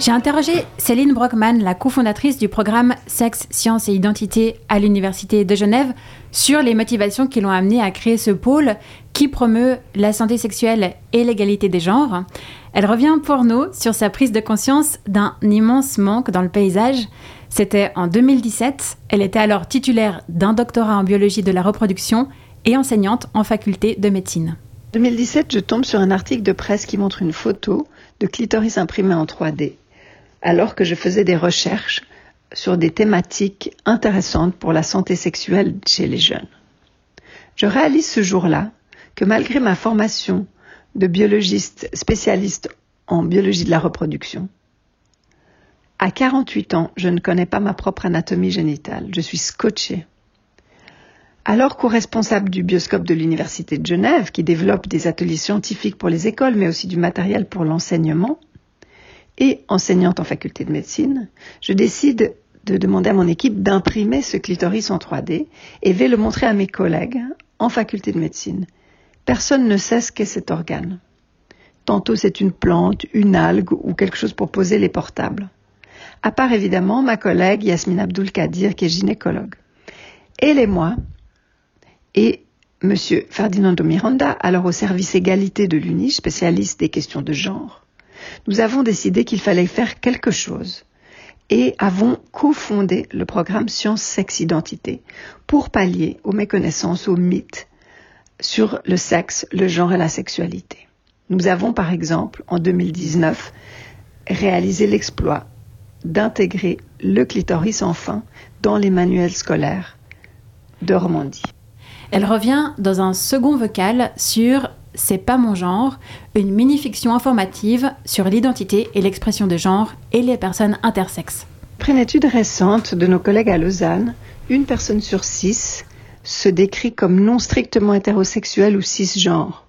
J'ai interrogé Céline Brockman, la cofondatrice du programme Sexe, Sciences et Identité à l'Université de Genève, sur les motivations qui l'ont amenée à créer ce pôle qui promeut la santé sexuelle et l'égalité des genres. Elle revient pour nous sur sa prise de conscience d'un immense manque dans le paysage. C'était en 2017. Elle était alors titulaire d'un doctorat en biologie de la reproduction et enseignante en faculté de médecine. 2017, je tombe sur un article de presse qui montre une photo de clitoris imprimé en 3D alors que je faisais des recherches sur des thématiques intéressantes pour la santé sexuelle chez les jeunes. Je réalise ce jour-là que malgré ma formation de biologiste spécialiste en biologie de la reproduction, à 48 ans, je ne connais pas ma propre anatomie génitale. Je suis scotché. Alors co-responsable du bioscope de l'Université de Genève, qui développe des ateliers scientifiques pour les écoles, mais aussi du matériel pour l'enseignement, et enseignante en faculté de médecine, je décide de demander à mon équipe d'imprimer ce clitoris en 3D et vais le montrer à mes collègues en faculté de médecine. Personne ne sait ce qu'est cet organe. Tantôt c'est une plante, une algue ou quelque chose pour poser les portables. À part évidemment ma collègue Yasmine Abdul Kadir qui est gynécologue. Elle et moi, et Monsieur Ferdinando Miranda, alors au service égalité de l'UNI, spécialiste des questions de genre, nous avons décidé qu'il fallait faire quelque chose et avons cofondé le programme Sciences, Sexe, Identité pour pallier aux méconnaissances, aux mythes sur le sexe, le genre et la sexualité. Nous avons par exemple en 2019 réalisé l'exploit d'intégrer le clitoris enfin dans les manuels scolaires de Romandie. Elle revient dans un second vocal sur c'est pas mon genre, une mini-fiction informative sur l'identité et l'expression de genre et les personnes intersexes. Après une étude récente de nos collègues à Lausanne, une personne sur six se décrit comme non strictement hétérosexuelle ou cisgenre.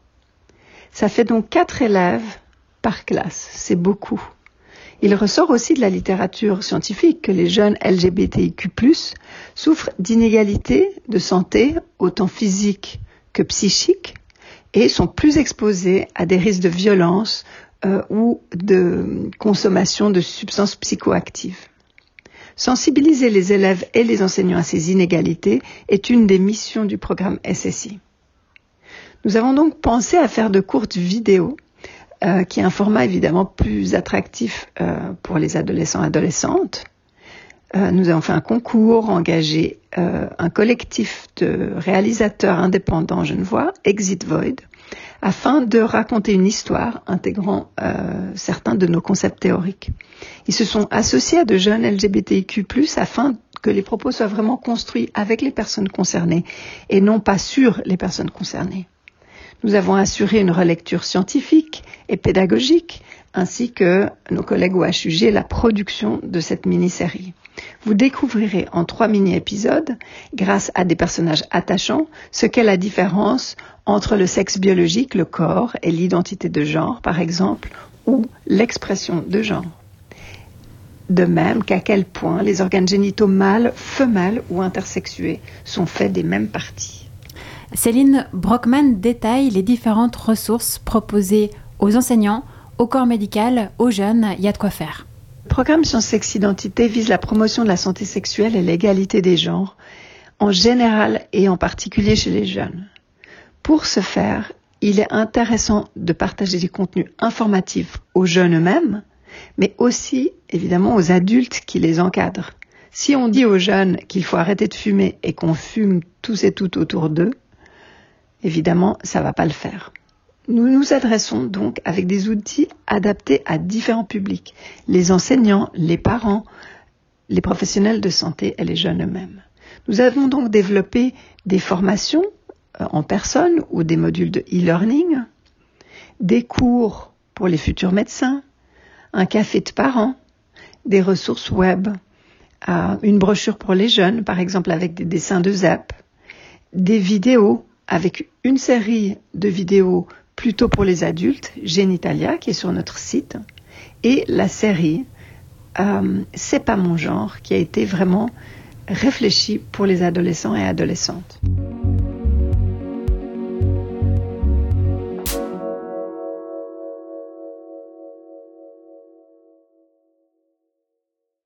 Ça fait donc quatre élèves par classe, c'est beaucoup. Il ressort aussi de la littérature scientifique que les jeunes LGBTIQ+, souffrent d'inégalités de santé, autant physiques que psychiques, et sont plus exposés à des risques de violence euh, ou de consommation de substances psychoactives. Sensibiliser les élèves et les enseignants à ces inégalités est une des missions du programme SSI. Nous avons donc pensé à faire de courtes vidéos, euh, qui est un format évidemment plus attractif euh, pour les adolescents et adolescentes. Nous avons fait un concours, engagé un collectif de réalisateurs indépendants genevois, Exit Void, afin de raconter une histoire intégrant euh, certains de nos concepts théoriques. Ils se sont associés à de jeunes LGBTIQ+, afin que les propos soient vraiment construits avec les personnes concernées et non pas sur les personnes concernées. Nous avons assuré une relecture scientifique et pédagogique, ainsi que nos collègues au HUG la production de cette mini-série. Vous découvrirez en trois mini-épisodes, grâce à des personnages attachants, ce qu'est la différence entre le sexe biologique, le corps et l'identité de genre, par exemple, ou l'expression de genre. De même qu'à quel point les organes génitaux mâles, femelles ou intersexués sont faits des mêmes parties. Céline Brockman détaille les différentes ressources proposées aux enseignants, au corps médical, aux jeunes, il y a de quoi faire. Le programme Sciences Identité vise la promotion de la santé sexuelle et l'égalité des genres, en général et en particulier chez les jeunes. Pour ce faire, il est intéressant de partager des contenus informatifs aux jeunes eux-mêmes, mais aussi évidemment aux adultes qui les encadrent. Si on dit aux jeunes qu'il faut arrêter de fumer et qu'on fume tous et toutes autour d'eux, évidemment, ça va pas le faire. Nous nous adressons donc avec des outils adaptés à différents publics, les enseignants, les parents, les professionnels de santé et les jeunes eux-mêmes. Nous avons donc développé des formations euh, en personne ou des modules de e-learning, des cours pour les futurs médecins, un café de parents, des ressources web, euh, une brochure pour les jeunes, par exemple avec des dessins de ZAP, des vidéos avec une série de vidéos plutôt pour les adultes, Genitalia, qui est sur notre site, et la série euh, C'est pas mon genre, qui a été vraiment réfléchie pour les adolescents et adolescentes.